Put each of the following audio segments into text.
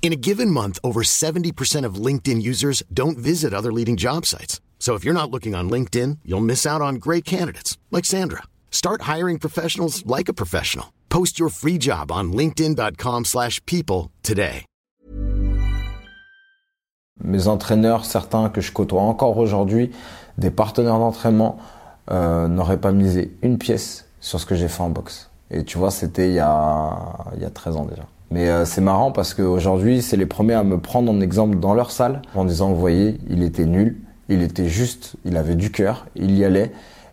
In a given month, over 70% of LinkedIn users don't visit other leading job sites. So if you're not looking on LinkedIn, you'll miss out on great candidates like Sandra. Start hiring professionals like a professional. Post your free job on linkedin.com/people today. Mes entraîneurs, certains que je côtoie encore aujourd'hui, des partenaires d'entraînement, euh, n'auraient pas misé une pièce sur ce que j'ai fait en boxe. Et tu vois, c'était il y a, il y a 13 ans déjà. Mais euh, c'est marrant parce qu'aujourd'hui, c'est les premiers à me prendre en exemple dans leur salle en disant, vous voyez, il était nul, il était juste, il avait du cœur, il y allait.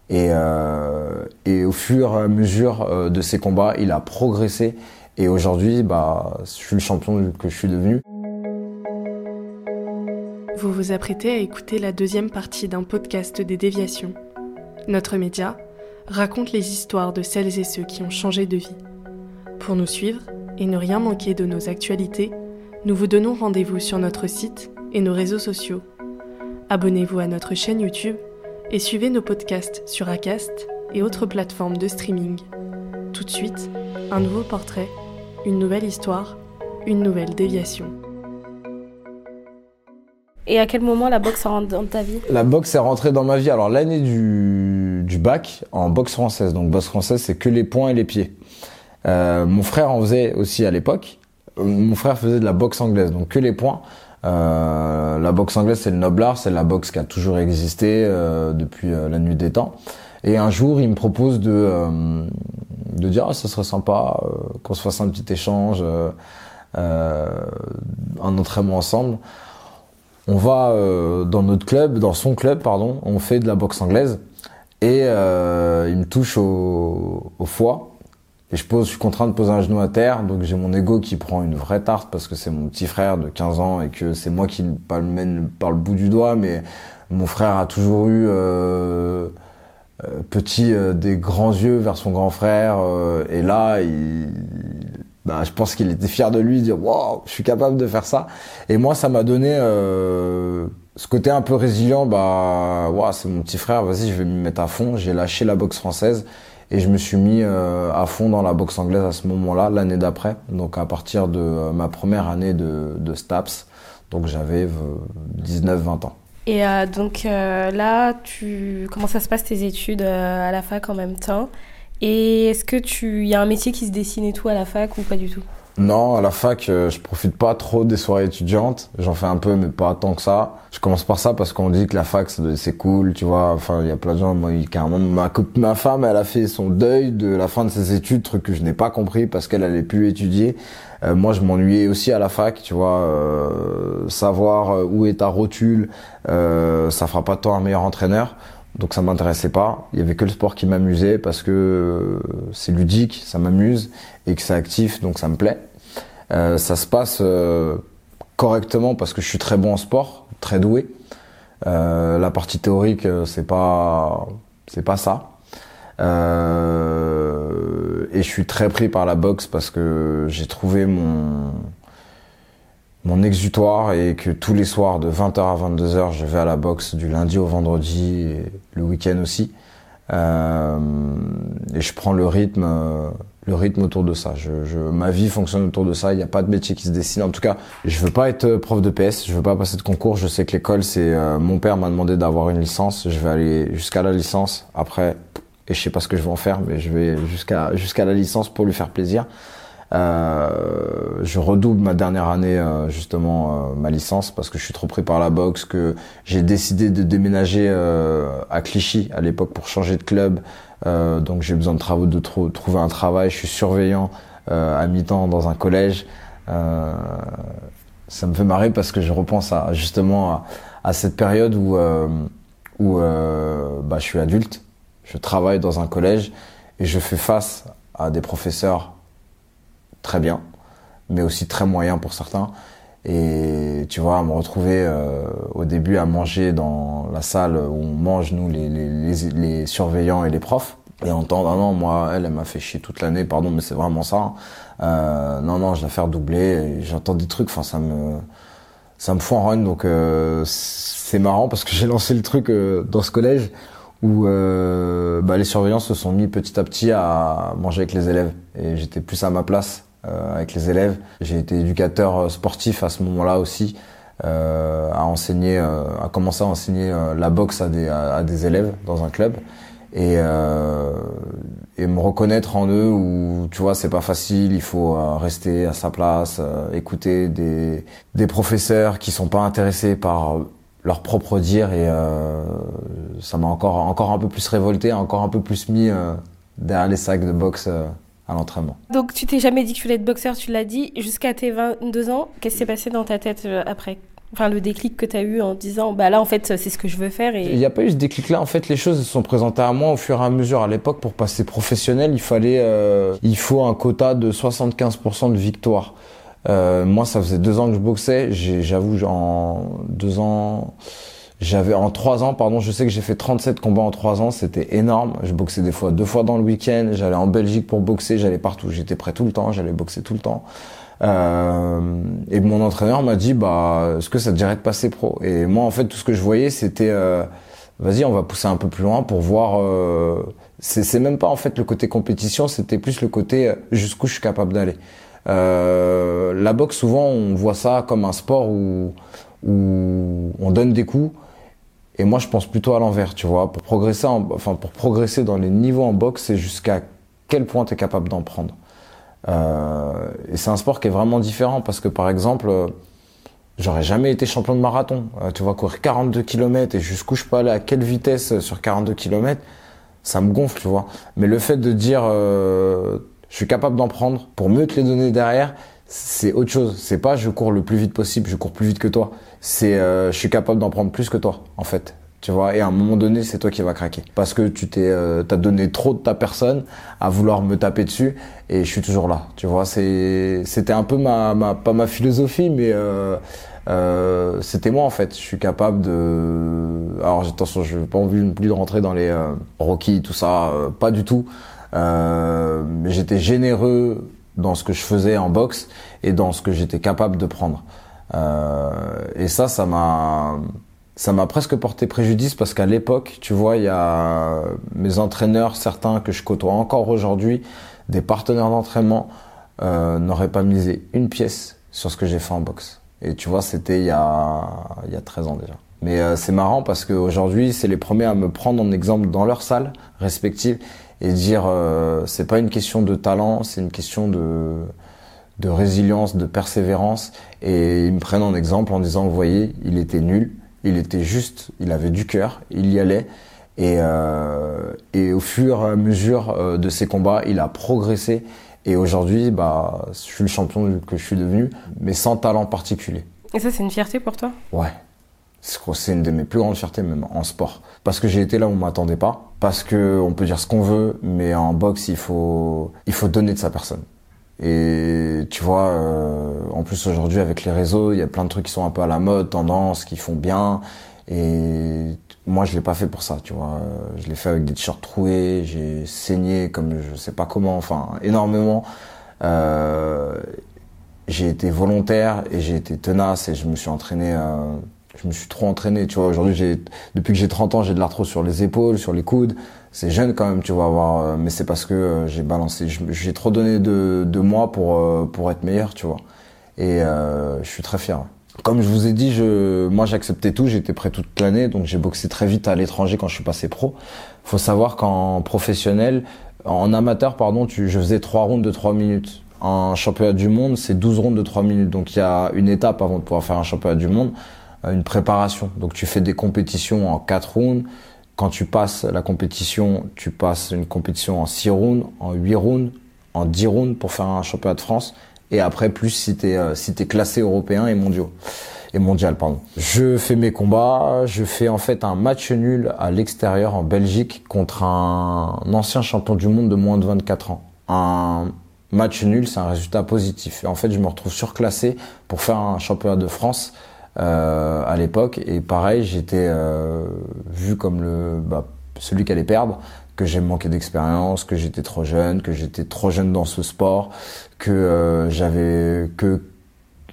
Et, euh, au fur et à mesure euh, de ses combats, il a progressé. Et aujourd'hui, bah, je suis le champion que je suis devenu. Vous vous apprêtez à écouter la deuxième partie d'un podcast des déviations. Notre média raconte les histoires de celles et ceux qui ont changé de vie. Pour nous suivre et ne rien manquer de nos actualités, nous vous donnons rendez-vous sur notre site et nos réseaux sociaux. Abonnez-vous à notre chaîne YouTube et suivez nos podcasts sur Acast et autres plateformes de streaming. Tout de suite, un nouveau portrait, une nouvelle histoire, une nouvelle déviation. Et à quel moment la boxe rentre dans ta vie? La boxe est rentrée dans ma vie. Alors l'année du, du bac en boxe française. Donc boxe française, c'est que les poings et les pieds. Euh, mon frère en faisait aussi à l'époque. Euh, Mon frère faisait de la boxe anglaise, donc que les poings. Euh, la boxe anglaise, c'est le noble art, c'est la boxe qui a toujours existé euh, depuis euh, la nuit des temps. Et un jour, il me propose de de dire, ah, ça serait sympa qu'on se fasse un petit échange, un entraînement ensemble. On va dans notre club, dans son club, pardon, on fait de la boxe anglaise. Et il me touche au, au foie. Et je pose, je suis contraint de poser un genou à terre, donc j'ai mon ego qui prend une vraie tarte parce que c'est mon petit frère de 15 ans et que c'est moi qui pas le mène par le bout du doigt, mais mon frère a toujours eu euh, euh, petit euh, des grands yeux vers son grand frère euh, et là il bah, je pense qu'il était fier de lui dire waouh je suis capable de faire ça. Et moi ça m'a donné euh, ce côté un peu résilient bah waouh c'est mon petit frère vas-y je vais m'y mettre à fond. J'ai lâché la boxe française et je me suis mis euh, à fond dans la boxe anglaise à ce moment-là l'année d'après. Donc à partir de euh, ma première année de, STAPS. Donc j'avais 19-20 ans. Et euh, donc euh, là, comment ça se passe tes études euh, à la fac en même temps? Et est-ce que tu y a un métier qui se dessine et tout à la fac ou pas du tout? Non, à la fac, euh, je profite pas trop des soirées étudiantes. J'en fais un peu, mais pas tant que ça. Je commence par ça parce qu'on dit que la fac, c'est cool, tu vois. Enfin, il y a plein de gens. Moi, carrément, ma, ma femme, elle a fait son deuil de la fin de ses études, truc que je n'ai pas compris parce qu'elle allait plus étudier. Euh, moi, je m'ennuyais aussi à la fac, tu vois. euh, savoir où est ta rotule, euh, ça fera pas de toi un meilleur entraîneur. Donc ça m'intéressait pas. Il y avait que le sport qui m'amusait parce que euh, c'est ludique, ça m'amuse et que c'est actif, donc ça me plaît. Euh, ça se passe euh, correctement parce que je suis très bon en sport, très doué. La partie théorique, c'est pas, c'est pas ça. Et je suis très pris par la boxe parce que j'ai trouvé mon mon exutoire et que tous les soirs de 20h à 22h, je vais à la boxe du lundi au vendredi et le week-end aussi. Euh, et je prends le rythme, euh, le rythme autour de ça. Je, je, ma vie fonctionne autour de ça. Il n'y a pas de métier qui se dessine. En tout cas, je veux pas être prof de PS. Je veux pas passer de concours. Je sais que l'école, c'est euh, mon père m'a demandé d'avoir une licence. Je vais aller jusqu'à la licence. Après, et je sais pas ce que je vais en faire, mais je vais jusqu'à jusqu'à la licence pour lui faire plaisir. Euh, je redouble ma dernière année euh, justement euh, ma licence parce que je suis trop pris par la boxe que j'ai décidé de déménager euh, à Clichy à l'époque pour changer de club. Euh, donc j'ai besoin de travaux de trou- trouver un travail. Je suis surveillant à mi-temps dans un collège. Ça me fait marrer parce que je repense à justement à, à cette période où où bah, je suis adulte. Je travaille dans un collège et je fais face à des professeurs très bien, mais aussi très moyen pour certains. Et tu vois, me retrouver euh, au début à manger dans la salle où on mange, nous, les, surveillants et les profs, et entendre, ah non, moi, elle, elle m'a fait chier toute l'année, pardon, mais c'est vraiment ça. Hein. Euh, non, non, je la faire doubler. J'entends des trucs, enfin, ça me, ça me fout en run. Donc, euh, c'est marrant parce que j'ai lancé le truc dans ce collège où bah, les surveillants se sont mis petit à petit à manger avec les élèves. Et j'étais plus à ma place avec les élèves. J'ai été éducateur euh, sportif à ce moment-là aussi, euh, à enseigner, à commencer à enseigner la boxe à des, élèves dans un club et, et me reconnaître en eux où tu vois c'est pas facile il faut rester à sa place écouter des des professeurs qui sont pas intéressés par leur propre dire et ça m'a encore encore un peu plus révolté encore un peu plus mis derrière les sacs de boxe à l'entraînement. Donc tu t'es jamais dit que tu voulais être boxeur, tu l'as dit, jusqu'à tes 22 ans. Qu'est-ce qui s'est passé dans ta tête euh, après? Enfin, le déclic que tu as eu en disant, bah là, en fait, c'est ce que je veux faire. Et... Il n'y a pas eu ce déclic-là. En fait, les choses se sont présentées à moi au fur et à mesure. À l'époque, pour passer professionnel, il fallait, euh, il faut un quota de 75% de victoire. Euh, moi, ça faisait deux ans que je boxais. J'avoue, en deux ans, j'avais en trois ans, pardon, je sais que j'ai fait 37 combats en trois ans, c'était énorme. Je boxais des fois deux fois dans le week-end. J'allais en Belgique pour boxer, j'allais partout, j'étais prêt tout le temps, j'allais boxer tout le temps. Euh, et mon entraîneur m'a dit, bah, est-ce que ça te dirait de passer pro? Et moi, en fait, tout ce que je voyais, c'était, euh, vas-y, on va pousser un peu plus loin pour voir. Euh, c'est même pas en fait le côté compétition, c'était plus le côté euh, jusqu'où je suis capable d'aller. Euh, la boxe, souvent, on voit ça comme un sport où, où on donne des coups et moi, je pense plutôt à l'envers, tu vois. Pour progresser, enfin, pour progresser dans les niveaux en boxe, c'est jusqu'à quel point tu es capable d'en prendre. Euh, et c'est un sport qui est vraiment différent parce que, par exemple, euh, j'aurais jamais été champion de marathon. Euh, tu vois, courir 42 km et jusqu'où je peux aller, à quelle vitesse sur 42 km, ça me gonfle, tu vois. Mais le fait de dire, je suis capable d'en prendre pour mieux te les donner derrière, c'est autre chose. C'est pas je cours le plus vite possible, je cours plus vite que toi. C'est euh, je suis capable d'en prendre plus que toi, en fait. Tu vois, et à un moment donné, c'est toi qui vas craquer. Parce que tu t'es, euh, t'as donné trop de ta personne à vouloir me taper dessus, et je suis toujours là. Tu vois, c'est, c'était un peu ma, ma, pas ma philosophie, mais euh, euh, c'était moi en fait. Je suis capable de. Alors attention, je n'ai pas envie plus de rentrer dans les euh, tout ça, euh, pas du tout. mais j'étais généreux dans ce que je faisais en boxe et dans ce que j'étais capable de prendre. Euh, et ça, ça m'a, ça m'a presque porté préjudice parce qu'à l'époque, tu vois, il y a mes entraîneurs, certains que je côtoie encore aujourd'hui, des partenaires d'entraînement, euh, n'auraient pas misé une pièce sur ce que j'ai fait en boxe. Et tu vois, c'était il y a, il y a 13 ans déjà. Mais euh, c'est marrant parce qu'aujourd'hui, c'est les premiers à me prendre en exemple dans leur salle respective et dire euh, c'est pas une question de talent, c'est une question de de résilience, de persévérance et ils me prennent en exemple en disant vous voyez, il était nul, il était juste, il avait du cœur, il y allait et euh, et au fur et à mesure euh, de ses combats, il a progressé et aujourd'hui bah je suis le champion que je suis devenu mais sans talent particulier. Et ça c'est une fierté pour toi? Ouais. C'est une de mes plus grandes fiertés même en sport. Parce que j'ai été là où on m'attendait pas. Parce que on peut dire ce qu'on veut, mais en boxe il faut il faut donner de sa personne. Et tu vois, euh, en plus aujourd'hui avec les réseaux, il y a plein de trucs qui sont un peu à la mode, tendance, qui font bien. Et moi, je l'ai pas fait pour ça, tu vois. Je l'ai fait avec des t-shirts troués, j'ai saigné comme je sais pas comment, enfin énormément. Euh, j'ai été volontaire et j'ai été tenace et je me suis entraîné. Euh, je me suis trop entraîné, tu vois. Aujourd'hui, j'ai, depuis que j'ai 30 ans, j'ai de l'arthrose sur les épaules, sur les coudes. C'est jeune quand même, tu vas voir, euh, mais c'est parce que euh, j'ai balancé, j'ai trop donné de, de moi pour euh, pour être meilleur, tu vois. Et je suis très fier. Comme je vous ai dit, je, moi j'acceptais tout, j'étais prêt toute l'année, donc j'ai boxé très vite à l'étranger quand je suis passé pro. Faut savoir qu'en professionnel, en amateur, pardon, tu, je faisais trois rounds de 3 minutes. En championnat du monde, c'est 12 rounds de 3 minutes. Donc il y a une étape avant de pouvoir faire un championnat du monde une préparation. Donc tu fais des compétitions en 4 rounds. Quand tu passes la compétition, tu passes une compétition en 6 rounds, en 8 rounds, en 10 rounds pour faire un championnat de France. Et après, plus si tu es, euh, si classé européen et mondial. Et mondial, pardon. Je fais mes combats. Je fais en fait un match nul à l'extérieur en Belgique contre un ancien champion du monde de moins de 24 ans. Un match nul, c'est un résultat positif. Et en fait, je me retrouve surclassé pour faire un championnat de France euh, à l'époque. Et pareil, j'étais euh, vu comme le bah, celui qui allait perdre, que j'ai manqué d'expérience, que j'étais trop jeune, que j'étais trop jeune dans ce sport, que euh, j'avais que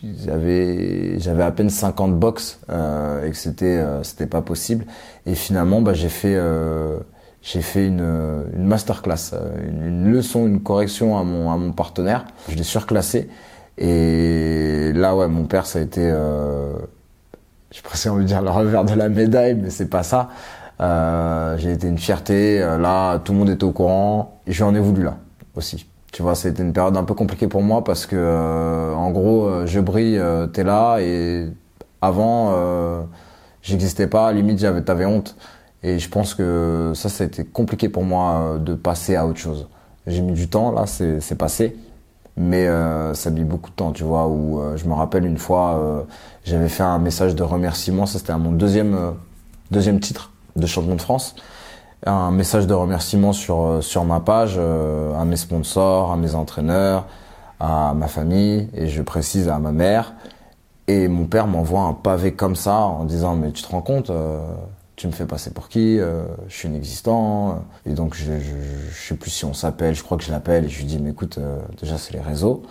j'avais j'avais à peine 50 box euh, et que c'était euh, c'était pas possible. Et finalement, bah, j'ai fait j'ai fait une, une masterclass, une, une, leçon, une correction à mon, à mon partenaire. Je l'ai surclassé. Et là, ouais, mon père, ça a été, euh, j'ai presque envie de dire le revers de la médaille, mais c'est pas ça. Euh, j'ai été une fierté. Là, tout le monde était au courant. J'en ai voulu là aussi. Tu vois, c'était une période un peu compliquée pour moi parce que, euh, en gros, euh, je brille, euh, t'es là et avant, euh, j'existais pas. Limite, j'avais, t'avais honte. Et je pense que ça, été compliqué pour moi euh, de passer à autre chose. J'ai mis du temps, là, c'est passé. Mais euh, ça mis beaucoup de temps, tu vois, où euh, je me rappelle une fois, euh, j'avais fait un message de remerciement, ça c'était à mon deuxième, euh, deuxième titre de champion de France. Un message de remerciement sur, sur ma page, à mes sponsors, à mes entraîneurs, à ma famille, et je précise à ma mère. Et mon père m'envoie un pavé comme ça en disant mais tu te rends compte tu me fais passer pour qui euh, Je suis inexistant. Et donc, je, je, sais plus si on s'appelle, je crois que je l'appelle et je lui dis, mais écoute, euh, déjà, c'est les réseaux.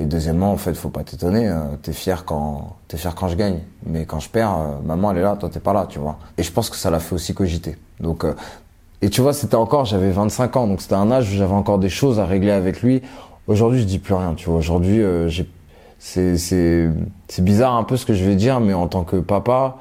Et deuxièmement, en fait, faut pas t'étonner. Euh, t'es fier quand t'es fier quand je gagne, mais quand je perds, euh, maman elle est là, toi t'es pas là, tu vois. Et je pense que ça l'a fait aussi cogiter. Donc, euh, et tu vois, c'était encore, j'avais 25 ans, donc c'était un âge où j'avais encore des choses à régler avec lui. Aujourd'hui, je dis plus rien, tu vois. Aujourd'hui, euh, c'est, c'est bizarre un peu ce que je vais dire, mais en tant que papa,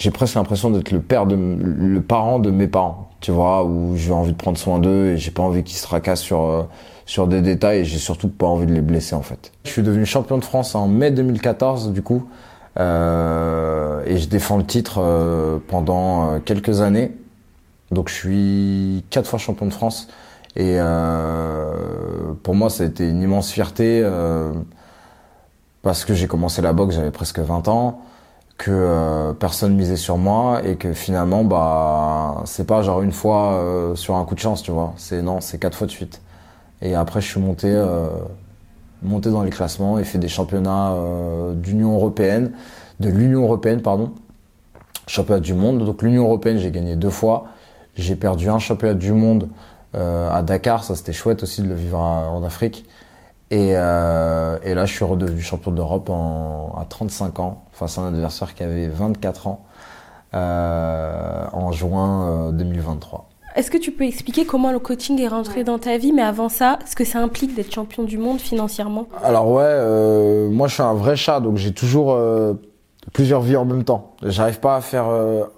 j'ai presque l'impression d'être le père de le parent de mes parents tu vois où j'ai envie de prendre soin d'eux et j'ai pas envie qu'ils se tracassent sur euh, sur des détails et j'ai surtout pas envie de les blesser en fait. Je suis devenu champion de France en mai 2014 du coup euh, et je défends le titre euh, pendant euh, quelques années. Donc je suis quatre fois champion de France et pour moi ça a été une immense fierté parce que j'ai commencé la boxe j'avais presque 20 ans que euh, personne misait sur moi et que finalement bah c'est pas genre une fois euh, sur un coup de chance tu vois. C'est non c'est quatre fois de suite. Et après je suis monté euh, monté dans les classements et fait des championnats d'Union européenne de l'Union européenne pardon. Championnat du monde. Donc l'Union européenne j'ai gagné deux fois. J'ai perdu un championnat du monde à Dakar. Ça c'était chouette aussi de le vivre en Afrique et, euh, et, là, je suis redevenu champion d'Europe à 35 ans, face à un adversaire qui avait 24 ans, euh, en juin 2023. Euh, Est-ce que tu peux expliquer comment le coaching est rentré dans ta vie, mais avant ça, ce que ça implique d'être champion du monde financièrement? Alors ouais, euh, moi je suis un vrai chat, donc j'ai toujours euh, plusieurs vies en même temps. J'arrive pas à faire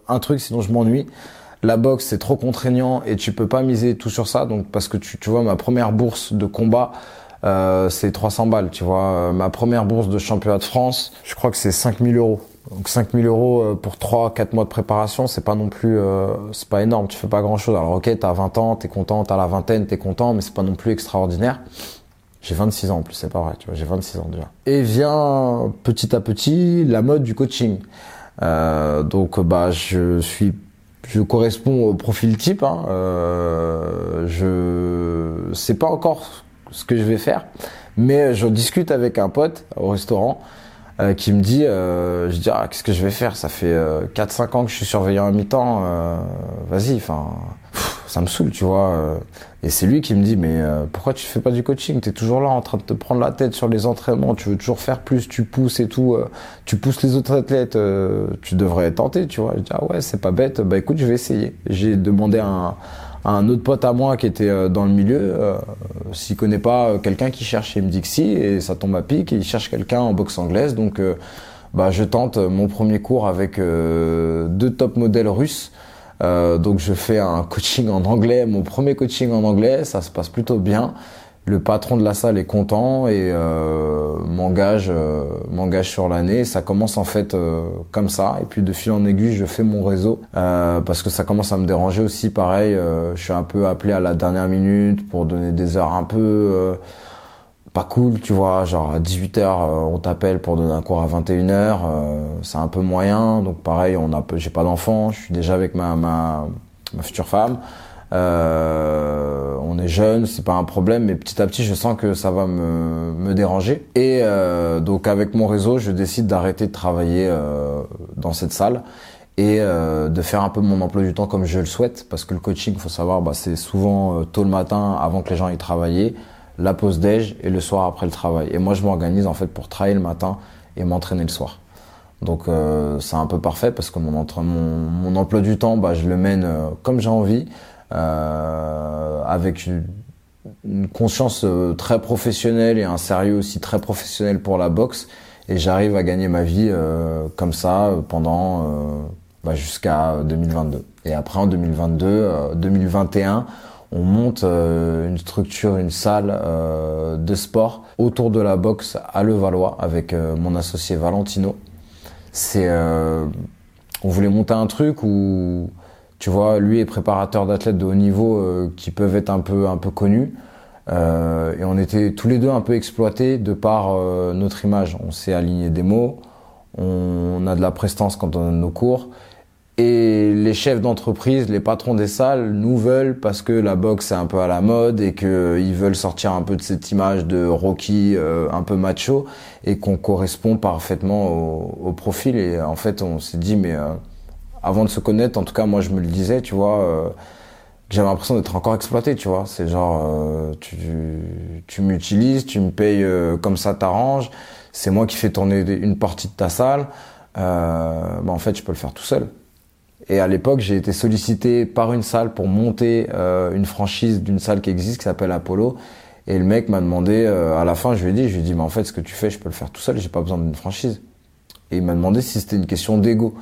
un truc, sinon je m'ennuie. La boxe c'est trop contraignant et tu peux pas miser tout sur ça, donc parce que tu, tu vois ma première bourse de combat. Euh, c'est 300 balles, tu vois. Euh, ma première bourse de championnat de France, je crois que c'est 5000 euros. Donc 5000 euros euh, pour 3-4 mois de préparation, c'est pas non plus, euh, c'est pas énorme, tu fais pas grand chose. Alors ok, t'as 20 ans, t'es content, t'as la vingtaine, t'es content, mais c'est pas non plus extraordinaire. J'ai 26 ans en plus, c'est pas vrai, tu vois, j'ai 26 ans déjà. Et vient petit à petit la mode du coaching. Euh, donc bah je suis je corresponds au profil type. Hein. Euh, je sais pas encore ce que je vais faire. Mais je discute avec un pote au restaurant euh, qui me dit, euh, je dis, ah, qu'est-ce que je vais faire? Ça fait euh, 4-5 ans que je suis surveillant à mi-temps. euh, Vas-y, enfin, ça me saoule, tu vois. euh. Et c'est lui qui me dit, mais euh, pourquoi tu fais pas du coaching? T'es toujours là en train de te prendre la tête sur les entraînements. Tu veux toujours faire plus, tu pousses et tout. euh, tu pousses les autres athlètes. euh, tu devrais tenter, tu vois. Je dis, ah ouais, c'est pas bête. Bah écoute, je vais essayer. J'ai demandé un un autre pote à moi qui était euh, dans le milieu, euh, s'il connaît pas euh, quelqu'un qui cherche, il me dit que si, et ça tombe à pic, il cherche quelqu'un en boxe anglaise, donc euh, bah, je tente mon premier cours avec deux top modèles russes, donc je fais un coaching en anglais, mon premier coaching en anglais, ça se passe plutôt bien. Le patron de la salle est content et euh, m'engage euh, m'engage sur l'année. Ça commence en fait euh, comme ça et puis de fil en aiguille je fais mon réseau parce que ça commence à me déranger aussi. Pareil, je suis un peu appelé à la dernière minute pour donner des heures un peu pas cool, tu vois, genre à 18h on t'appelle pour donner un cours à 21h, euh, c'est un peu moyen. Donc pareil, on a j'ai pas d'enfant, je suis déjà avec ma, ma future femme. Euh, on est jeune, c'est pas un problème, mais petit à petit, je sens que ça va me, me déranger. Et euh, donc, avec mon réseau, je décide d'arrêter de travailler euh, dans cette salle et euh, de faire un peu mon emploi du temps comme je le souhaite, parce que le coaching, faut savoir, bah, c'est souvent euh, tôt le matin, avant que les gens aient travaillé, la pause déj et le soir après le travail. Et moi, je m'organise en fait pour travailler le matin et m'entraîner le soir. Donc euh, c'est un peu parfait parce que mon, mon, mon emploi du temps, bah, je le mène comme j'ai envie, euh, avec une, une conscience euh, très professionnelle et un sérieux aussi très professionnel pour la boxe. Et j'arrive à gagner ma vie euh, comme ça pendant bah, jusqu'à 2022. Et après en 2022, 2021, on monte une structure, une salle de sport autour de la boxe à Levallois avec mon associé Valentino c'est euh, on voulait monter un truc où tu vois lui est préparateur d'athlètes de haut niveau euh, qui peuvent être un peu un peu connus. Euh, et on était tous les deux un peu exploités de par euh, notre image. On s'est aligné des mots on a de la prestance quand on donne nos cours. Et les chefs d'entreprise, les patrons des salles nous veulent parce que la boxe est un peu à la mode et qu'ils veulent sortir un peu de cette image de Rocky euh, un peu macho et qu'on correspond parfaitement au, au, profil. Et en fait, on s'est dit, mais euh, avant de se connaître, en tout cas, moi je me le disais, tu vois, euh, j'avais l'impression d'être encore exploité, tu vois. C'est genre, euh, tu, tu m'utilises, tu me payes euh, comme ça t'arrange, c'est moi qui fais tourner une partie de ta salle. bah en fait, je peux le faire tout seul. Et à l'époque, j'ai été sollicité par une salle pour monter euh, une franchise d'une salle qui existe qui s'appelle Apollo. Et le mec m'a demandé, euh, à la fin, je lui ai dit, je lui ai dit, mais en fait, ce que tu fais, je peux le faire tout seul, j'ai pas besoin d'une franchise. Et il m'a demandé si c'était une question d'ego.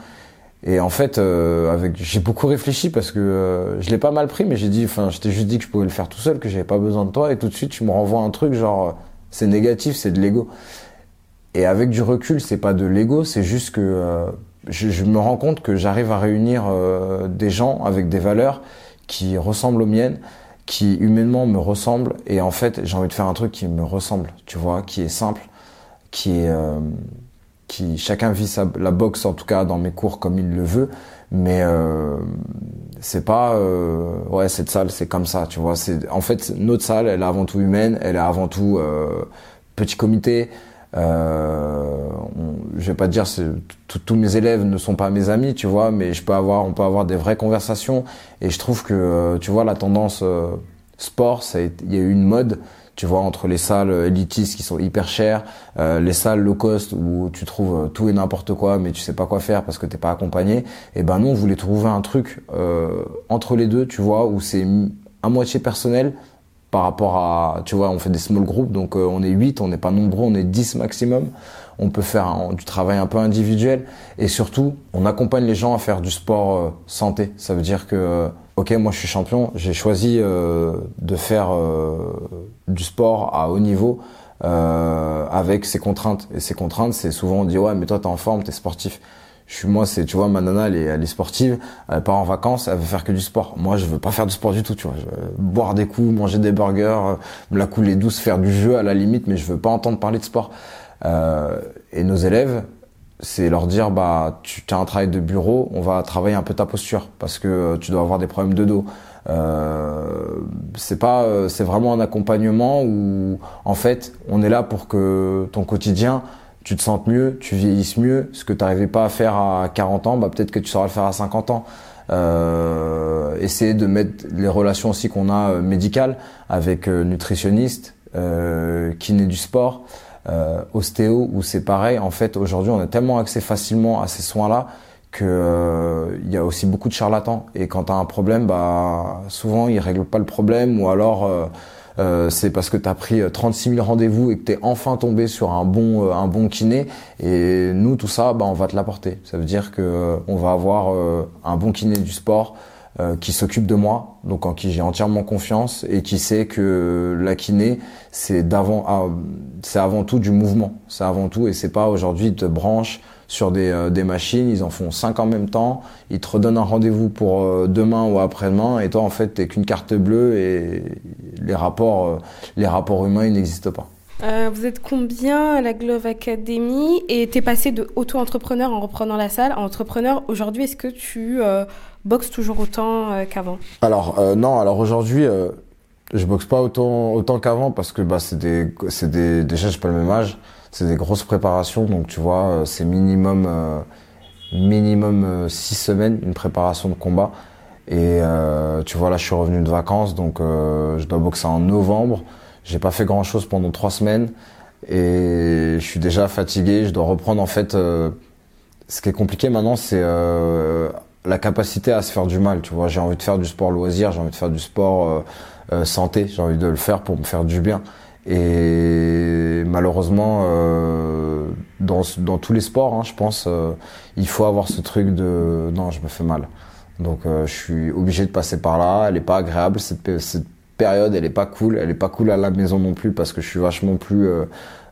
Et en fait, euh, avec, j'ai beaucoup réfléchi parce que euh, je l'ai pas mal pris, mais j'ai dit, enfin, je juste dit que je pouvais le faire tout seul, que j'avais pas besoin de toi, et tout de suite, tu me renvoies un truc genre, c'est négatif, c'est de l'ego. Et avec du recul, c'est pas de l'ego, c'est juste que euh, je, je, me rends compte que j'arrive à réunir euh, des gens avec des valeurs qui ressemblent aux miennes, qui humainement me ressemblent, et en fait, j'ai envie de faire un truc qui me ressemble, tu vois, qui est simple, qui est, euh, qui chacun vit sa, la boxe en tout cas dans mes cours comme il le veut, mais euh, c'est pas, euh, ouais, cette salle, c'est comme ça, tu vois. C'est, en fait, notre salle, elle est avant tout humaine, elle est avant tout euh, petit comité. Euh, je vais pas dire tous mes élèves ne sont pas mes amis, tu vois, mais je peux avoir, on peut avoir des vraies conversations. Et je trouve que, euh, tu vois, la tendance euh, sport, il y a eu une mode, tu vois, entre les salles élitistes qui sont hyper chères, euh, les salles low cost où tu trouves tout et n'importe quoi, mais tu sais pas quoi faire parce que t'es pas accompagné. Et ben nous, on voulait trouver un truc entre les deux, tu vois, où c'est à moitié personnel, par rapport à, tu vois, on fait des small groups, donc euh, on est 8, on n'est pas nombreux, on est 10 maximum. On peut faire du travail un peu individuel et surtout, on accompagne les gens à faire du sport euh, santé. Ça veut dire que, euh, ok, moi je suis champion, j'ai choisi de faire du sport à haut niveau avec ses contraintes. Et ces contraintes, c'est souvent on dit ouais, mais toi t'es en forme, t'es sportif. Je suis moi, c'est tu vois, ma nana, elle est, elle est sportive, elle part en vacances, elle veut faire que du sport. Moi, je veux pas faire du sport du tout, tu vois. Je veux boire des coups, manger des burgers, me la couler douce, faire du jeu à la limite, mais je veux pas entendre parler de sport. Euh, et nos élèves, c'est leur dire bah tu as un travail de bureau, on va travailler un peu ta posture parce que tu dois avoir des problèmes de dos. Euh, c'est pas, c'est vraiment un accompagnement où en fait on est là pour que ton quotidien tu te sentes mieux, tu vieillisses mieux. Ce que tu n'arrivais pas à faire à 40 ans, bah, peut-être que tu sauras le faire à 50 ans. Euh, essayer de mettre les relations aussi qu'on a euh, médicales avec euh, nutritionniste, euh, kiné du sport, euh, ostéo, où c'est pareil. En fait, aujourd'hui, on a tellement accès facilement à ces soins-là que euh, il y a aussi beaucoup de charlatans. Et quand tu as un problème, bah souvent ils règlent pas le problème ou alors euh, euh, c'est parce que tu as pris 36 000 rendez-vous et que tu es enfin tombé sur un bon, euh, un bon kiné. Et nous, tout ça, bah, on va te l'apporter. Ça veut dire que euh, on va avoir un bon kiné du sport qui s'occupe de moi, donc en qui j'ai entièrement confiance et qui sait que la kiné, c'est d'avant, ah, c'est avant tout du mouvement. C'est avant tout et c'est pas aujourd'hui de branche sur des, euh, des, machines, ils en font cinq en même temps, ils te redonnent un rendez-vous pour euh, demain ou après-demain, et toi en fait t'es qu'une carte bleue et les rapports, euh, les rapports humains ils n'existent pas. Euh, vous êtes combien à la Glove Academy Et t'es passé de auto-entrepreneur en reprenant la salle à entrepreneur. Aujourd'hui, est-ce que tu euh, boxes toujours autant euh, qu'avant? Alors non, alors aujourd'hui, je boxe pas autant autant qu'avant parce que bah c'est des c'est déjà j'ai pas le même âge, c'est des grosses préparations donc tu vois c'est minimum minimum six semaines une préparation de combat et tu vois là je suis revenu de vacances donc je dois boxer en novembre. J'ai pas fait grand chose pendant trois semaines et je suis déjà fatigué. Je dois reprendre en fait. Euh, ce qui est compliqué maintenant, c'est euh, la capacité à se faire du mal. Tu vois, j'ai envie de faire du sport loisir, j'ai envie de faire du sport euh, santé, j'ai envie de le faire pour me faire du bien. Et malheureusement, dans, dans tous les sports, hein, je pense, il faut avoir ce truc de non, je me fais mal. Donc je suis obligé de passer par là. Elle est pas agréable cette, période, elle est pas cool. Elle est pas cool à la maison non plus parce que je suis vachement plus euh,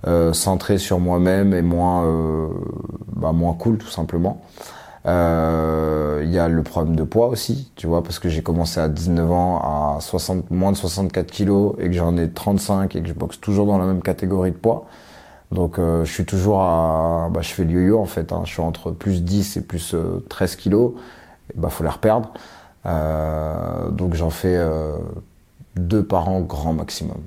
euh, centré sur moi-même et moins, euh, bah, moins cool tout simplement. Il y a le problème de poids aussi, tu vois, parce que j'ai commencé à 19 ans à 60, moins de 64 kilos et que j'en ai 35 et que je boxe toujours dans la même catégorie de poids. Donc je suis toujours à, bah, je fais le yo-yo en fait. Hein. Je suis entre plus 10 et plus 13 kilos. Il bah faut les reperdre. donc j'en fais deux par an grand maximum.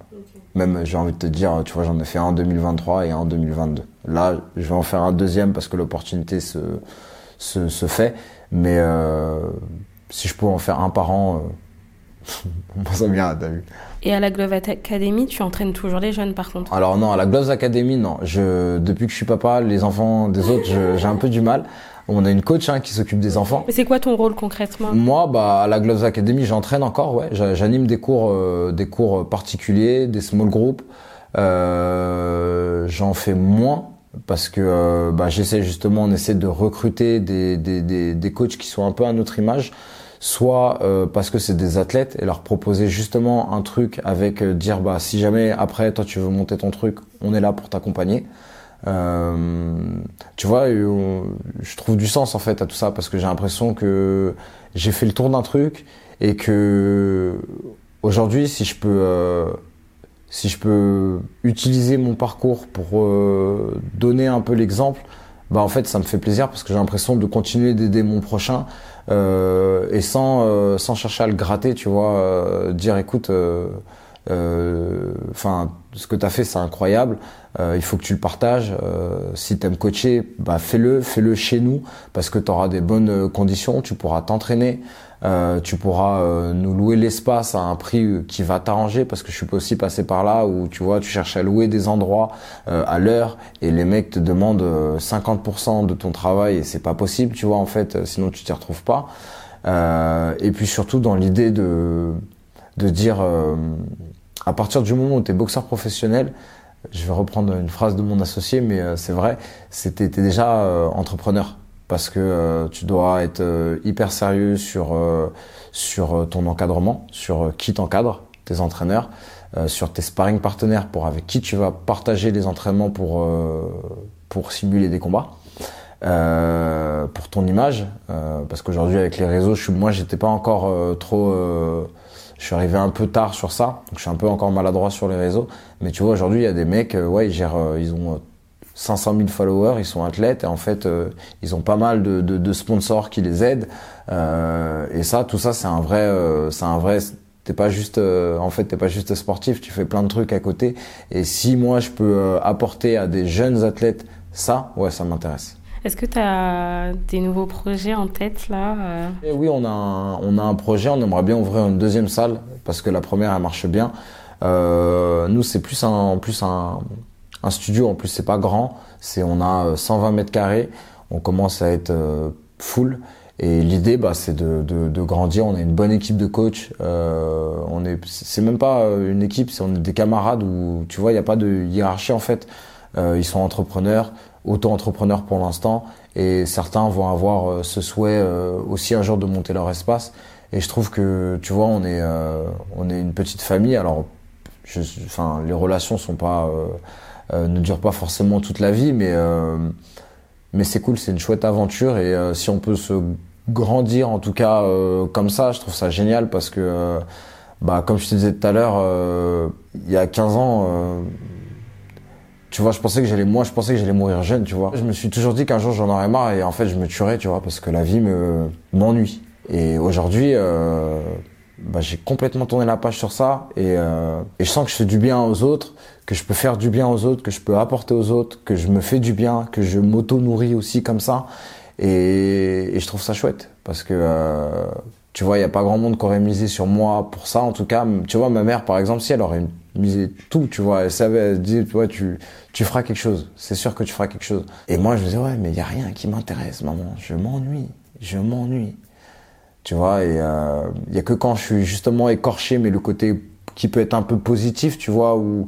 Même, j'ai envie de te dire, tu vois, j'en ai fait un en 2023 et un en 2022. Là, je vais en faire un deuxième parce que l'opportunité se, se, se, fait. Mais euh, si je peux en faire un par an, euh, ça bien, t'as vu. Et à la Glove Academy, tu entraînes toujours les jeunes par contre? Alors non, à la Gloves Academy, non. Je, depuis que je suis papa, les enfants des autres, j'ai un peu du mal. On a une coach hein, qui s'occupe des enfants. Mais c'est quoi ton rôle concrètement? Moi, bah, à la Gloves Academy, j'entraîne encore. Ouais, j'anime des cours, euh, des cours particuliers, des small groups. Euh, J'en fais moins parce que euh, bah, j'essaie justement, on essaie de recruter des, des, des, des, coachs qui sont un peu à notre image, soit euh, parce que c'est des athlètes et leur proposer justement un truc avec euh, dire bah si jamais après toi tu veux monter ton truc, on est là pour t'accompagner. Euh, tu vois, euh, je trouve du sens en fait à tout ça parce que j'ai l'impression que j'ai fait le tour d'un truc et que aujourd'hui, si je peux, euh, si je peux utiliser mon parcours pour euh, donner un peu l'exemple, bah en fait, ça me fait plaisir parce que j'ai l'impression de continuer d'aider mon prochain et sans sans chercher à le gratter, tu vois, dire écoute euh, enfin, ce que tu as fait, c'est incroyable. Euh, il faut que tu le partages. Euh, si tu aimes coacher, bah fais-le, fais-le chez nous parce que tu auras des bonnes conditions, tu pourras t'entraîner, tu pourras nous louer l'espace à un prix qui va t'arranger parce que je suis aussi passé par là où tu vois, tu cherches à louer des endroits à l'heure et les mecs te demandent 50% de ton travail et c'est pas possible, tu vois en fait, sinon tu t'y retrouves pas. et puis surtout dans l'idée de de dire à partir du moment où tu es boxeur professionnel, je vais reprendre une phrase de mon associé, mais euh, c'est vrai, c'était déjà euh, entrepreneur parce que euh, tu dois être hyper sérieux sur sur ton encadrement, sur qui t'encadre, tes entraîneurs, sur tes sparring partenaires pour avec qui tu vas partager les entraînements pour pour simuler des combats. pour ton image, parce qu'aujourd'hui avec les réseaux, je suis, moi j'étais pas encore trop je suis arrivé un peu tard sur ça, donc je suis un peu encore maladroit sur les réseaux. Mais tu vois, aujourd'hui, il y a des mecs, euh, ouais, ils gèrent, euh, ils ont 500 euh, 000 followers, ils sont athlètes et en fait, ils ont pas mal de, de, de sponsors qui les aident. et ça, tout ça, c'est un vrai, c'est un vrai. T'es pas juste, en fait, t'es pas juste sportif, tu fais plein de trucs à côté. Et si moi, je peux apporter à des jeunes athlètes ça, ouais, ça m'intéresse. Est-ce que tu as des nouveaux projets en tête là euh? Eh Oui, on a, un, on a un projet, on aimerait bien ouvrir une deuxième salle parce que la première elle marche bien. Euh, nous, c'est plus un, plus un, studio, en plus c'est pas grand, c'est on a 120 euh, mètres carrés, on commence à être full. Et l'idée, bah, c'est de, de, grandir. On a une bonne équipe de coachs. Euh, on est, c'est même pas une équipe, c'est on est des camarades où tu vois, il n'y a pas de hiérarchie en fait. Ils sont entrepreneurs auto-entrepreneurs pour l'instant et certains vont avoir euh, ce souhait euh, aussi un jour de monter leur espace. Et je trouve que tu vois on est euh, on est une petite famille. Alors je, enfin les relations ne durent pas forcément toute la vie mais mais c'est cool c'est une chouette aventure. Et si on peut se grandir en tout cas comme ça je trouve ça génial parce que bah comme je te disais tout à l'heure il y a 15 ans Tu vois, je pensais que j'allais, moi, je pensais que j'allais mourir jeune, tu vois. Je me suis toujours dit qu'un jour j'en aurais marre et en fait je me tuerais, tu vois, parce que la vie me m'ennuie. Et aujourd'hui, euh, bah, j'ai complètement tourné la page sur ça et, euh, et je sens que je fais du bien aux autres, que je peux faire du bien aux autres, que je peux apporter aux autres, que je me fais du bien, que je m'auto-nourris aussi comme ça. Et, et, je trouve ça chouette parce que euh, tu vois, il y a pas grand monde qui aurait misé sur moi pour ça. En tout cas, tu vois, ma mère, par exemple, si elle aurait misé tout, tu vois, elle savait, elle dit, tu vois, tu, feras quelque chose. C'est sûr que tu feras quelque chose. Et moi, je me disais, ouais, mais il y a rien qui m'intéresse, maman. Je m'ennuie. Je m'ennuie. Tu vois, et il euh, y a que quand je suis justement écorché, mais le côté qui peut être un peu positif, tu vois, où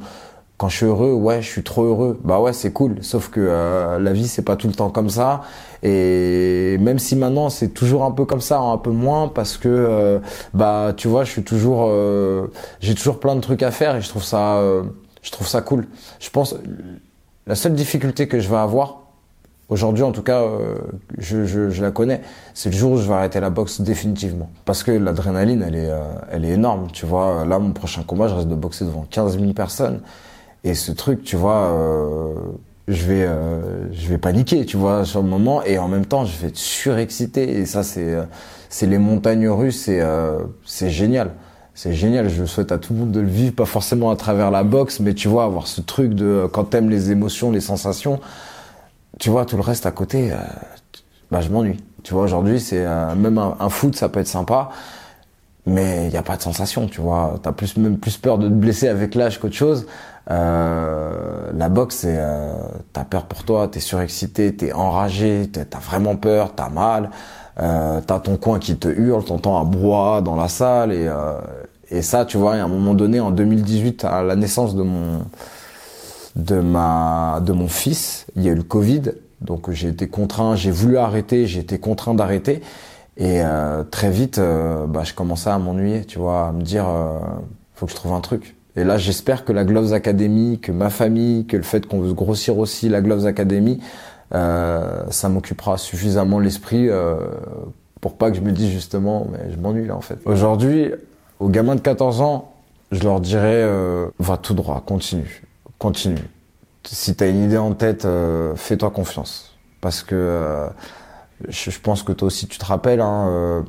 quand je suis heureux, ouais, je suis trop heureux. Bah ouais, c'est cool. Sauf que euh, la vie, c'est pas tout le temps comme ça. Et même si maintenant c'est toujours un peu comme ça, un peu moins, parce que euh, bah tu vois, je suis toujours, euh, j'ai toujours plein de trucs à faire et je trouve ça, je trouve ça cool. Je pense la seule difficulté que je vais avoir aujourd'hui, en tout cas, je, je, je, la connais, c'est le jour où je vais arrêter la boxe définitivement, parce que l'adrénaline, elle est, elle est énorme. Tu vois, là, mon prochain combat, je reste de boxer devant 15 000 personnes. Et ce truc, tu vois, euh, je vais, euh, je vais paniquer, tu vois, sur le moment, et en même temps, je vais être surexcité. Et ça, c'est, euh, c'est les montagnes russes, c'est, euh, c'est génial. C'est génial. Je souhaite à tout le monde de le vivre, pas forcément à travers la boxe, mais tu vois, avoir ce truc de quand t'aimes les émotions, les sensations, tu vois, tout le reste à côté, bah, je m'ennuie. Tu vois, aujourd'hui, c'est même un, foot, ça peut être sympa mais il n'y a pas de sensation, tu vois. T'as plus même plus peur de te blesser avec l'âge qu'autre chose. Euh, la boxe, c'est euh, t'as peur pour toi, t'es surexcité, t'es enragé, t'as vraiment peur, t'as mal, euh, t'as ton coin qui te hurle, t'entends un brouhaha dans la salle et euh, et ça, tu vois, à un moment donné, en 2018, à la naissance de mon de ma de mon fils, il y a eu le Covid, donc j'ai été contraint, j'ai voulu arrêter, j'ai été contraint d'arrêter. Et euh, très vite, euh, bah, je commençais à m'ennuyer, tu vois, à me dire, euh, faut que je trouve un truc. Et là, j'espère que la Gloves Academy, que ma famille, que le fait qu'on veut grossir aussi la Gloves Academy, euh, ça m'occupera suffisamment l'esprit euh, pour pas que je me dise justement, mais je m'ennuie là en fait. Aujourd'hui, aux gamins de 14 ans, je leur dirais, va tout droit, continue, continue. Si t'as une idée en tête, fais-toi confiance, parce que je, pense que toi aussi tu te rappelles, hein, euh,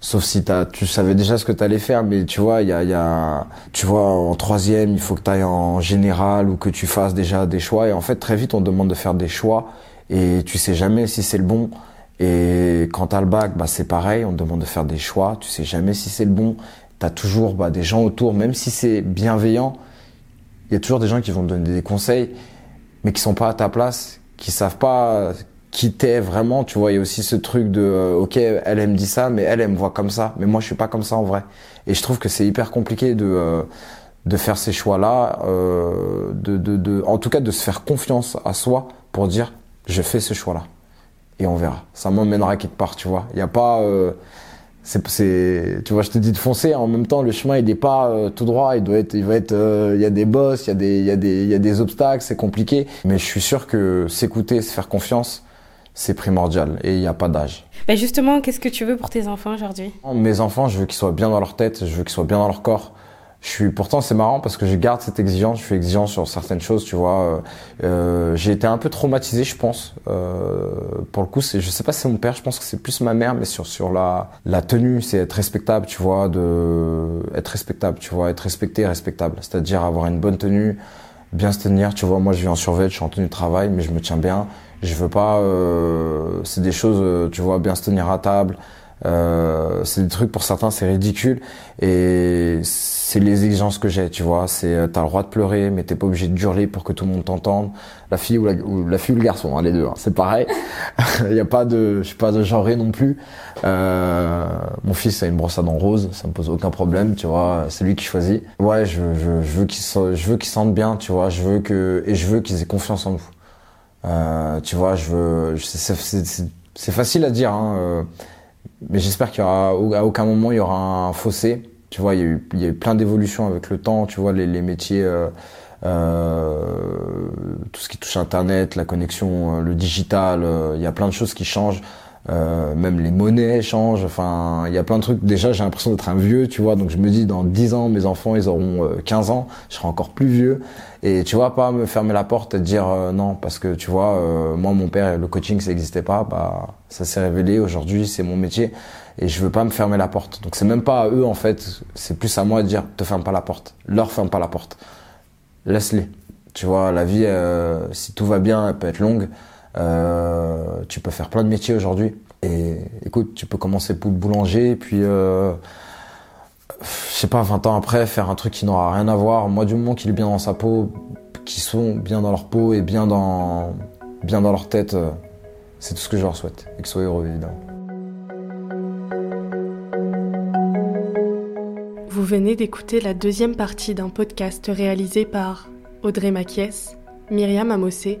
sauf si as, tu savais déjà ce que tu allais faire, mais tu vois, il y a, tu vois, en troisième, il faut que tu ailles en général ou que tu fasses déjà des choix. Et en fait, très vite, on te demande de faire des choix et tu sais jamais si c'est le bon. Et quand t'as le bac, bah c'est pareil, on te demande de faire des choix, tu sais jamais si c'est le bon. T'as toujours bah, des gens autour, même si c'est bienveillant, il y a toujours des gens qui vont te donner des conseils, mais qui sont pas à ta place, qui savent pas qui t'est vraiment, tu vois, il y a aussi ce truc de, euh, ok, elle, me dit ça, mais elle, elle me voit comme ça, mais moi, je suis pas comme ça en vrai. Et je trouve que c'est hyper compliqué de, euh, de faire ces choix-là, euh, de, de, de, en tout cas, de se faire confiance à soi pour dire, je fais ce choix-là. Et on verra. Ça m'emmènera quelque part, tu vois. Il n'y a pas, euh, c'est, tu vois, je te dis de foncer. En même temps, le chemin, il n'est pas euh, tout droit. Il doit être, il va être, il y a des bosses, il y a des, il y a des, il y a des obstacles. C'est compliqué. Mais je suis sûr que s'écouter, se faire confiance, c'est primordial et il n'y a pas d'âge. Bah justement, qu'est-ce que tu veux pour tes enfants aujourd'hui? Mes enfants, je veux qu'ils soient bien dans leur tête, je veux qu'ils soient bien dans leur corps. Je suis pourtant c'est marrant parce que je garde cette exigence, je suis exigeant sur certaines choses, tu vois. Euh, euh j'ai été un peu traumatisé, je pense. Euh, pour le coup, c'est, je sais pas si c'est mon père, je pense que c'est plus ma mère, mais sur sur la la tenue, c'est être respectable, tu vois, de être respectable, tu vois, être respecté, respectable, c'est-à-dire avoir une bonne tenue, bien se tenir, tu vois. Moi, je vis en survêt, je suis en tenue de travail, mais je me tiens bien je veux pas. Euh, c'est des choses, euh, tu vois, bien se tenir à table. Euh, c'est des trucs pour certains, c'est ridicule. Et c'est les exigences que j'ai, tu vois. C'est euh, t'as le droit de pleurer, mais t'es pas obligé de hurler pour que tout le monde t'entende. La fille ou la, ou la fille ou le garçon, hein, les deux, hein, c'est pareil. Il y a pas de, je suis pas de non plus. Euh, mon fils a une brosse à dents rose, ça me pose aucun problème, tu vois. C'est lui qui choisit. Ouais, je, je, je veux qu'ils, je veux qu'ils sentent bien, tu vois. Je veux que et je veux qu'ils aient confiance en nous. Euh, tu vois, je veux, c'est facile à dire, hein, euh, mais j'espère qu'il y aura, à aucun moment il y aura un fossé. Tu vois, il y a eu, il y a eu plein d'évolutions avec le temps. Tu vois, les, les métiers, euh, euh, tout ce qui touche Internet, la connexion, euh, le digital, il y a plein de choses qui changent. Euh, même les monnaies changent. Enfin, il y a plein de trucs. Déjà, j'ai l'impression d'être un vieux, tu vois. Donc je me dis, dans 10 ans, mes enfants, ils auront 15 ans. Je serai encore plus vieux. Et tu vois, pas me fermer la porte et dire non, parce que tu vois, moi, mon père, le coaching, ça n'existait pas. Bah, ça s'est révélé. Aujourd'hui, c'est mon métier et je veux pas me fermer la porte. Donc c'est même pas à eux en fait, c'est plus à moi de dire te ferme pas la porte, leur ferme pas la porte, laisse-les. Tu vois, la vie, euh, si tout va bien, elle peut être longue. Euh, tu peux faire plein de métiers aujourd'hui. Et écoute, tu peux commencer pour le boulanger, puis euh, je sais pas, 20 ans après, faire un truc qui n'aura rien à voir. Moi, du moment qu'il est bien dans sa peau, qu'ils sont bien dans leur peau et bien dans, bien dans leur tête, c'est tout ce que je leur souhaite. Et qu'ils soient heureux, évidemment. Vous venez d'écouter la deuxième partie d'un podcast réalisé par Audrey Maquies, Myriam Amossé